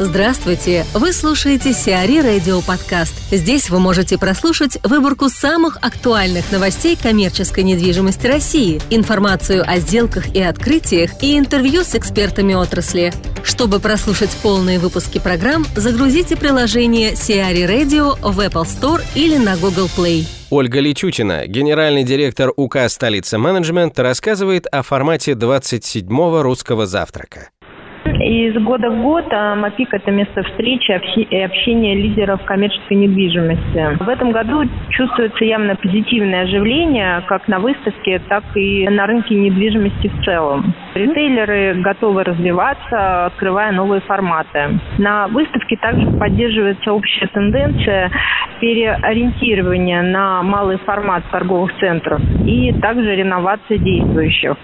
Здравствуйте! Вы слушаете Сиари Радио Подкаст. Здесь вы можете прослушать выборку самых актуальных новостей коммерческой недвижимости России, информацию о сделках и открытиях и интервью с экспертами отрасли. Чтобы прослушать полные выпуски программ, загрузите приложение Сиари Radio в Apple Store или на Google Play. Ольга Личутина, генеральный директор УК «Столица менеджмент», рассказывает о формате 27-го русского завтрака. Из года в год а, МАПИК – это место встречи и общения лидеров коммерческой недвижимости. В этом году чувствуется явно позитивное оживление как на выставке, так и на рынке недвижимости в целом. Ритейлеры готовы развиваться, открывая новые форматы. На выставке также поддерживается общая тенденция переориентирования на малый формат торговых центров и также реновация действующих.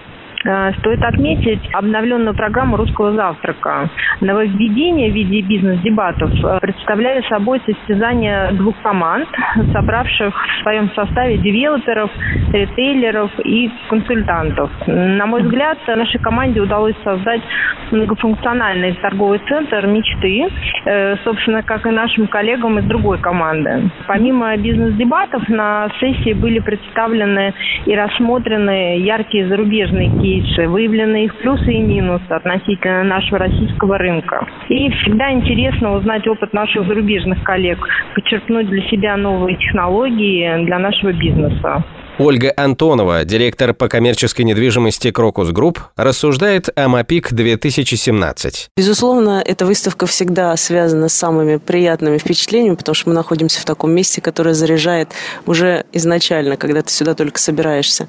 Э, стоит отметить обновленную программу «Русского завтрака». Нововведения в виде бизнес-дебатов э, представляли собой состязание двух команд, собравших в своем составе девелоперов, ритейлеров и консультантов. На мой взгляд, нашей команде удалось создать многофункциональный торговый центр мечты, э, собственно, как и нашим коллегам из другой команды. Помимо бизнес-дебатов на сессии были представлены и рассмотрены яркие зарубежные кейсы кейсы, выявлены их плюсы и минусы относительно нашего российского рынка. И всегда интересно узнать опыт наших зарубежных коллег, подчеркнуть для себя новые технологии для нашего бизнеса. Ольга Антонова, директор по коммерческой недвижимости Crocus Group, рассуждает о MAPIC 2017. Безусловно, эта выставка всегда связана с самыми приятными впечатлениями, потому что мы находимся в таком месте, которое заряжает уже изначально, когда ты сюда только собираешься.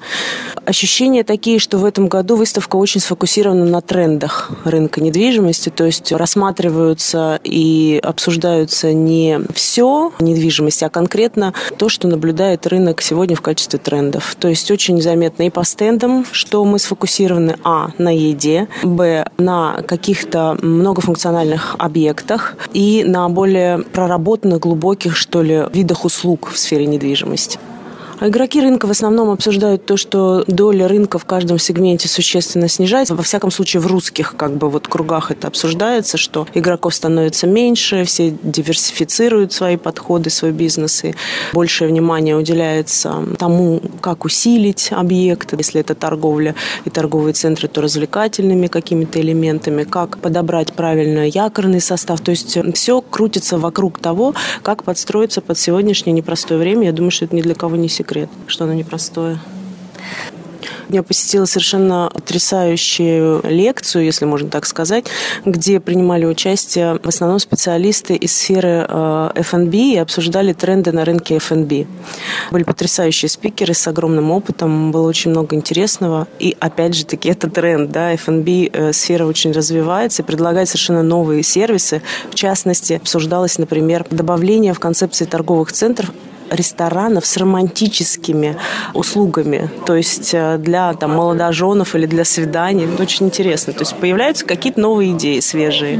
Ощущения такие, что в этом году выставка очень сфокусирована на трендах рынка недвижимости, то есть рассматриваются и обсуждаются не все недвижимости, а конкретно то, что наблюдает рынок сегодня в качестве тренда брендов. То есть очень заметно и по стендам, что мы сфокусированы, а, на еде, б, на каких-то многофункциональных объектах и на более проработанных, глубоких, что ли, видах услуг в сфере недвижимости. А игроки рынка в основном обсуждают то, что доля рынка в каждом сегменте существенно снижается. Во всяком случае, в русских как бы вот кругах это обсуждается, что игроков становится меньше, все диверсифицируют свои подходы, свой бизнес, и большее внимание уделяется тому, как усилить объект, если это торговля и торговые центры, то развлекательными какими-то элементами, как подобрать правильно якорный состав. То есть все крутится вокруг того, как подстроиться под сегодняшнее непростое время. Я думаю, что это ни для кого не секрет секрет, что оно непростое. Я посетила совершенно потрясающую лекцию, если можно так сказать, где принимали участие в основном специалисты из сферы э, F&B и обсуждали тренды на рынке F&B. Были потрясающие спикеры с огромным опытом, было очень много интересного. И опять же таки это тренд, да, F&B э, сфера очень развивается и предлагает совершенно новые сервисы. В частности, обсуждалось, например, добавление в концепции торговых центров ресторанов с романтическими услугами, то есть э, для там, молодоженов или для свиданий. Это очень интересно. То есть появляются какие-то новые идеи свежие.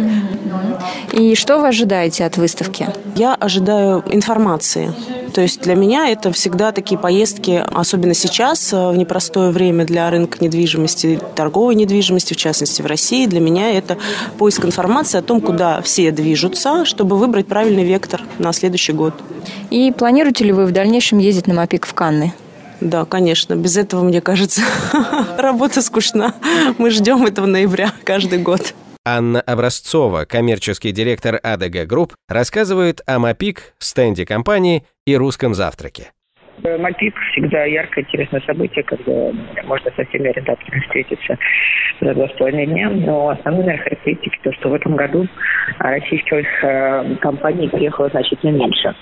И что вы ожидаете от выставки? Я ожидаю информации. То есть для меня это всегда такие поездки, особенно сейчас, э, в непростое время для рынка недвижимости, торговой недвижимости, в частности в России. Для меня это поиск информации о том, куда все движутся, чтобы выбрать правильный вектор на следующий год. И планируете ли вы в дальнейшем ездить на MAPIC в Канны? Да, конечно. Без этого, мне кажется, работа скучна. Мы ждем этого ноября каждый год. Анна Образцова, коммерческий директор ADG Group, рассказывает о MAPIC, стенде компании и русском завтраке. MAPIC всегда яркое, интересное событие, когда можно со всеми арендаторами встретиться за два с половиной дня. Но основные характеристики то, что в этом году российских э, компаний приехало значительно меньше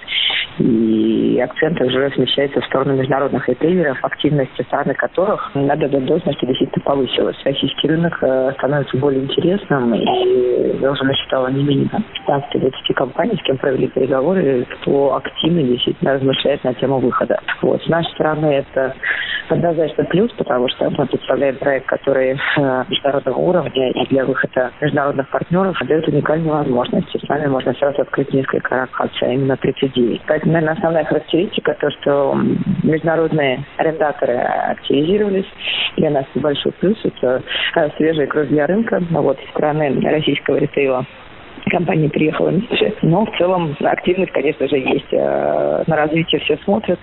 и акцент уже смещается в сторону международных ритейлеров, активность страны которых надо до должности действительно повысилась. Российский рынок э, становится более интересным, и я уже насчитала не менее 15-20 компаний, с кем провели переговоры, кто активно действительно размышляет на тему выхода. Вот. С нашей стороны это однозначно плюс, потому что мы представляем проект, который э, международного уровня и для выхода международных партнеров дает уникальные возможности. С нами можно сразу открыть несколько локаций, а именно 39. Поэтому, наверное, основная характеристика то, что международные арендаторы активизировались. Для нас большой плюс – это э, свежая кровь для рынка. Вот, со стороны российского ритейла компания приехала меньше. Но в целом активность, конечно же, есть. Э, на развитие все смотрят.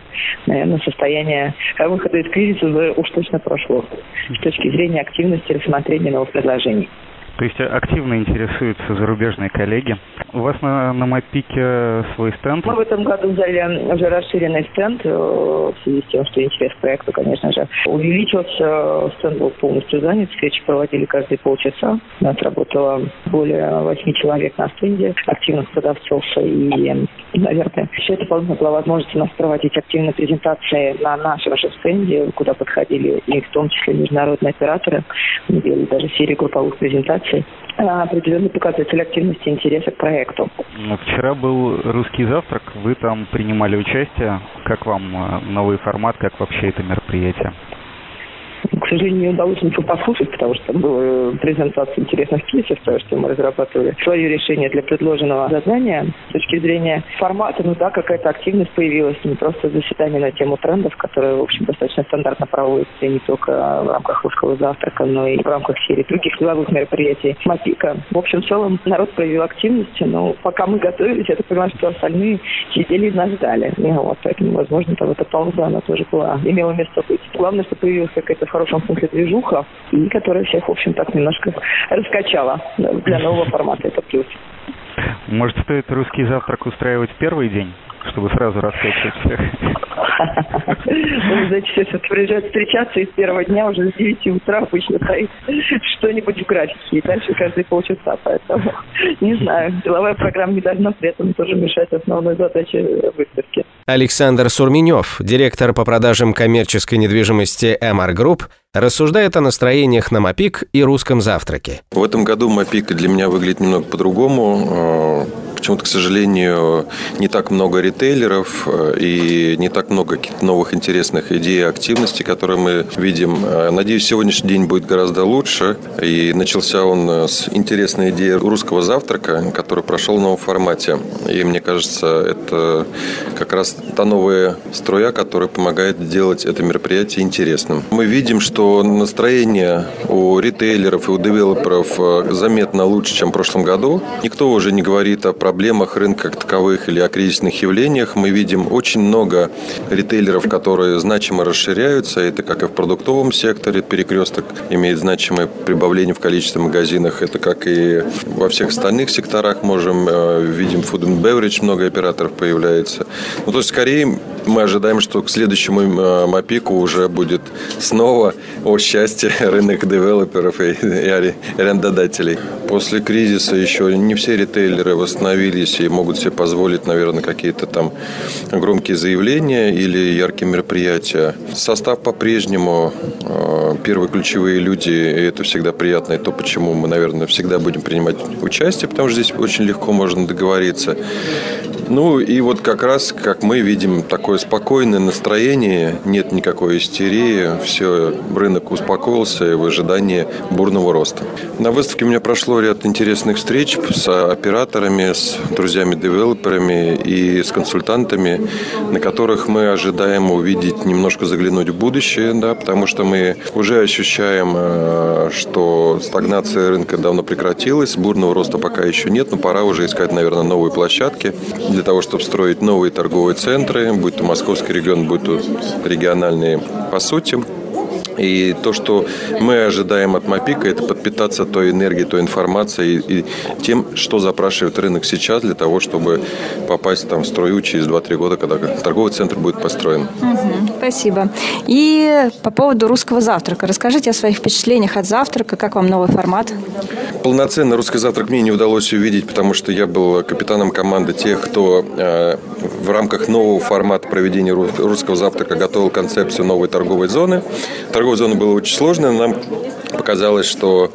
Наверное, состояние выхода из кризиса уже уж точно прошло. С точки зрения активности рассмотрения новых предложений. То есть активно интересуются зарубежные коллеги. У вас на, на Мапике свой стенд? Мы в этом году взяли уже расширенный стенд э, в связи с тем, что интерес к проекту, конечно же, увеличился. Стенд был полностью занят. Встречи проводили каждые полчаса. У нас работало более восьми человек на стенде, активных продавцов. И, наверное, все это была возможность у нас проводить активные презентации на нашем же стенде, куда подходили и в том числе международные операторы. Мы делали даже серию групповых презентаций организаций определенный показатель активности интереса к проекту. Ну, вчера был русский завтрак, вы там принимали участие. Как вам э, новый формат, как вообще это мероприятие? Сожалению, не удалось ничего послушать, потому что была презентация интересных кейсов, то, что мы разрабатывали свое решение для предложенного задания. С точки зрения формата, ну да, какая-то активность появилась, не просто заседание на тему трендов, которые, в общем, достаточно стандартно проводятся не только в рамках русского завтрака, но и в рамках серии других деловых мероприятий МАПИКа. В общем, в целом народ проявил активность, но пока мы готовились, я так понимаю, что остальные сидели и нас ждали. И вот, поэтому, возможно, там эта пауза, она тоже была, имела место быть. Главное, что появилась какая-то в хорошем смысле движуха, и которая всех, в общем, так немножко раскачала для нового формата. Это плюс. Может, стоит русский завтрак устраивать первый день? чтобы сразу раскачивать всех. Знаете, сейчас приезжают встречаться, и с первого дня уже с 9 утра обычно стоит что-нибудь в графике, и дальше каждые полчаса, поэтому не знаю. Деловая программа не должна при этом тоже мешать основной задаче выставки. Александр Сурменев, директор по продажам коммерческой недвижимости MR Group, рассуждает о настроениях на МАПИК и русском завтраке. В этом году МАПИК для меня выглядит немного по-другому почему-то, к сожалению, не так много ритейлеров э, и не так много новых интересных идей и активностей, которые мы видим. Э, надеюсь, сегодняшний день будет гораздо лучше. И начался он э, с интересной идеи русского завтрака, который прошел в новом формате. И мне кажется, это как раз та новая струя, которая помогает делать это мероприятие интересным. Мы видим, что настроение у ритейлеров и у девелоперов заметно лучше, чем в прошлом году. Никто уже не говорит о проблемах рынка как таковых или о кризисных явлениях. Мы видим очень много ритейлеров, которые значимо расширяются. Это как и в продуктовом секторе. Перекресток имеет значимое прибавление в количестве магазинов. Это как и во всех остальных секторах. Можем э, видим food and beverage, много операторов появляется. Ну, то есть, скорее, мы ожидаем, что к следующему э, МАПИКу уже будет снова о счастье рынок девелоперов и арендодателей. После кризиса еще не все ритейлеры восстановились и могут себе позволить, наверное, какие-то там громкие заявления или яркие мероприятия. Состав по-прежнему э, первые ключевые люди, и это всегда приятно, и то, почему мы, наверное, всегда будем принимать участие, потому что здесь очень легко можно договориться. Ну и вот как раз, как мы видим, такое спокойное настроение, нет никакой истерии, все, рынок успокоился в ожидании бурного роста. На выставке у меня прошло ряд интересных встреч с операторами, с друзьями-девелоперами и с консультантами, на которых мы ожидаем увидеть, немножко заглянуть в будущее, да, потому что мы уже ощущаем, э, что стагнация рынка давно прекратилась, бурного роста пока еще нет, но пора уже искать, наверное, новые площадки для того, чтобы строить новые торговые центры, будь то московский регион, будь то региональные по сути. И то, что мы ожидаем от МАПИКа, это подпитаться той энергией, той информацией и тем, что запрашивает рынок сейчас для того, чтобы попасть там в строю через 2-3 года, когда торговый центр будет построен. Угу, спасибо. И по поводу русского завтрака. Расскажите о своих впечатлениях от завтрака. Как вам новый формат? Полноценный русский завтрак мне не удалось увидеть, потому что я был капитаном команды тех, кто э, в рамках нового формата проведения русского завтрака готовил концепцию новой торговой зоны. Торговая зоны было очень сложно. Нам показалось, что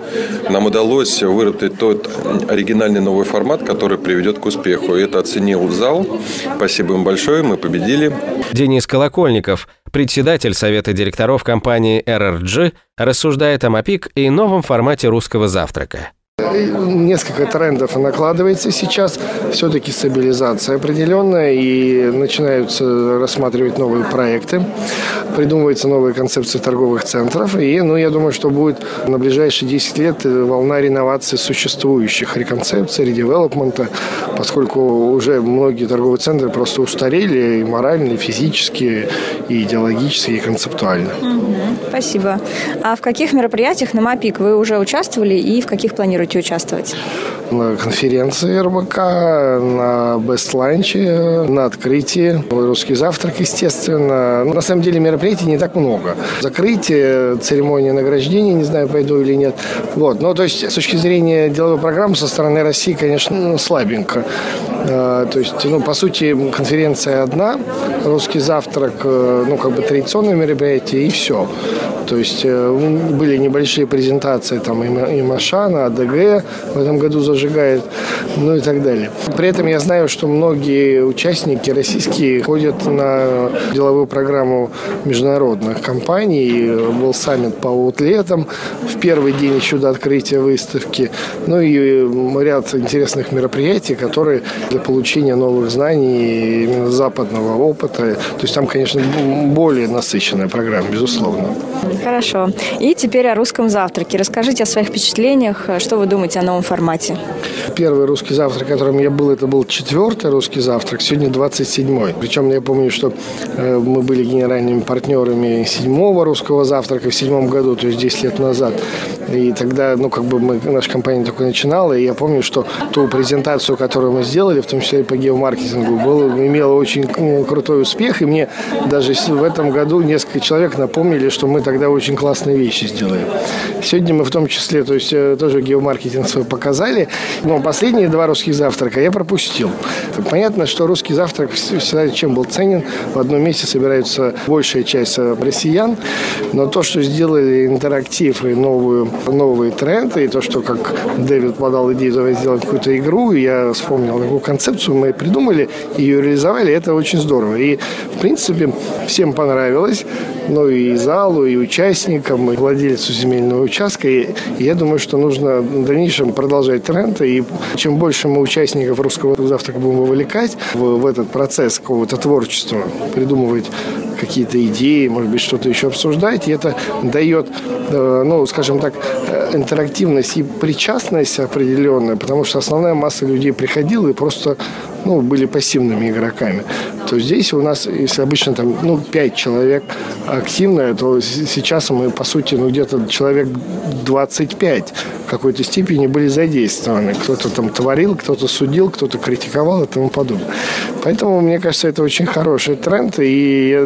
нам удалось выработать тот оригинальный новый формат, который приведет к успеху. И это оценил зал. Спасибо им большое, мы победили. Денис Колокольников, председатель Совета директоров компании RRG, рассуждает о МАПИК и новом формате русского завтрака. Несколько трендов накладывается сейчас. Все-таки стабилизация определенная и начинаются рассматривать новые проекты. Придумываются новые концепции торговых центров. И, ну, я думаю, что будет на ближайшие 10 лет волна реновации существующих реконцепций, редевелопмента, поскольку уже многие торговые центры просто устарели и морально, и физически, и идеологически, и концептуально. Спасибо. А в каких мероприятиях на МАПИК вы уже участвовали и в каких планируете участвовать? На конференции РБК, на Бест-ланче, на открытии, русский завтрак, естественно. На самом деле мероприятий не так много. Закрытие, церемония награждения, не знаю, пойду или нет. Вот. Но то есть с точки зрения деловой программы со стороны России, конечно, ну, слабенько. А, то есть, ну, по сути, конференция одна, русский завтрак, э, ну, как бы традиционное мероприятие, и все. То есть э, были небольшие презентации, там и Машана, АДГ в этом году зажигает, ну и так далее. При этом я знаю, что многие участники российские ходят на деловую программу международных компаний. Был саммит по аутлетам в первый день еще до открытия выставки. Ну и ряд интересных мероприятий, которые для получения новых знаний, именно западного опыта. То есть там, конечно, более насыщенная программа, безусловно. Хорошо. И теперь о русском завтраке. Расскажите о своих впечатлениях. Что вы думаете о новом формате? Первый русский завтрак, которым я был, это был четвертый русский завтрак. Сегодня 27-й. Причем я помню, что э, мы были генеральными партнерами седьмого русского завтрака в седьмом году, то есть 10 лет назад. И тогда, ну, как бы мы, наша компания только начинала, и я помню, что ту презентацию, которую мы сделали, в том числе и по геомаркетингу, было, имела очень ну, крутой успех, и мне даже в этом году несколько человек напомнили, что мы тогда очень классные вещи сделали. Сегодня мы в том числе, то есть э, тоже геомаркетинг свой показали, но последние два русских завтрака я пропустил. Понятно, что русский завтрак всегда чем был ценен. В одном месте собираются большая часть э, россиян, но то, что сделали интерактив и новую, новые тренды, и то, что как Дэвид подал идею, давай сделать какую-то игру, я вспомнил такую концепцию, мы придумали, ее реализовали, это очень здорово. И, в принципе, всем понравилось, ну и залу, и участникам, и владельцу земельного участка. И я думаю, что нужно в дальнейшем продолжать тренд, и чем больше мы участников русского завтрака будем вовлекать в, в этот процесс какого-то творчества, придумывать какие-то идеи, может быть, что-то еще обсуждать, и это дает, э, ну, скажем так, э, интерактивность и причастность определенная, потому что основная масса людей приходила и просто ну, были пассивными игроками. То здесь у нас, если обычно там, ну, 5 человек активные, то сейчас мы, по сути, ну, где-то человек 25 в какой-то степени были задействованы. Кто-то там творил, кто-то судил, кто-то критиковал и тому подобное. Поэтому, мне кажется, это очень хороший тренд, и я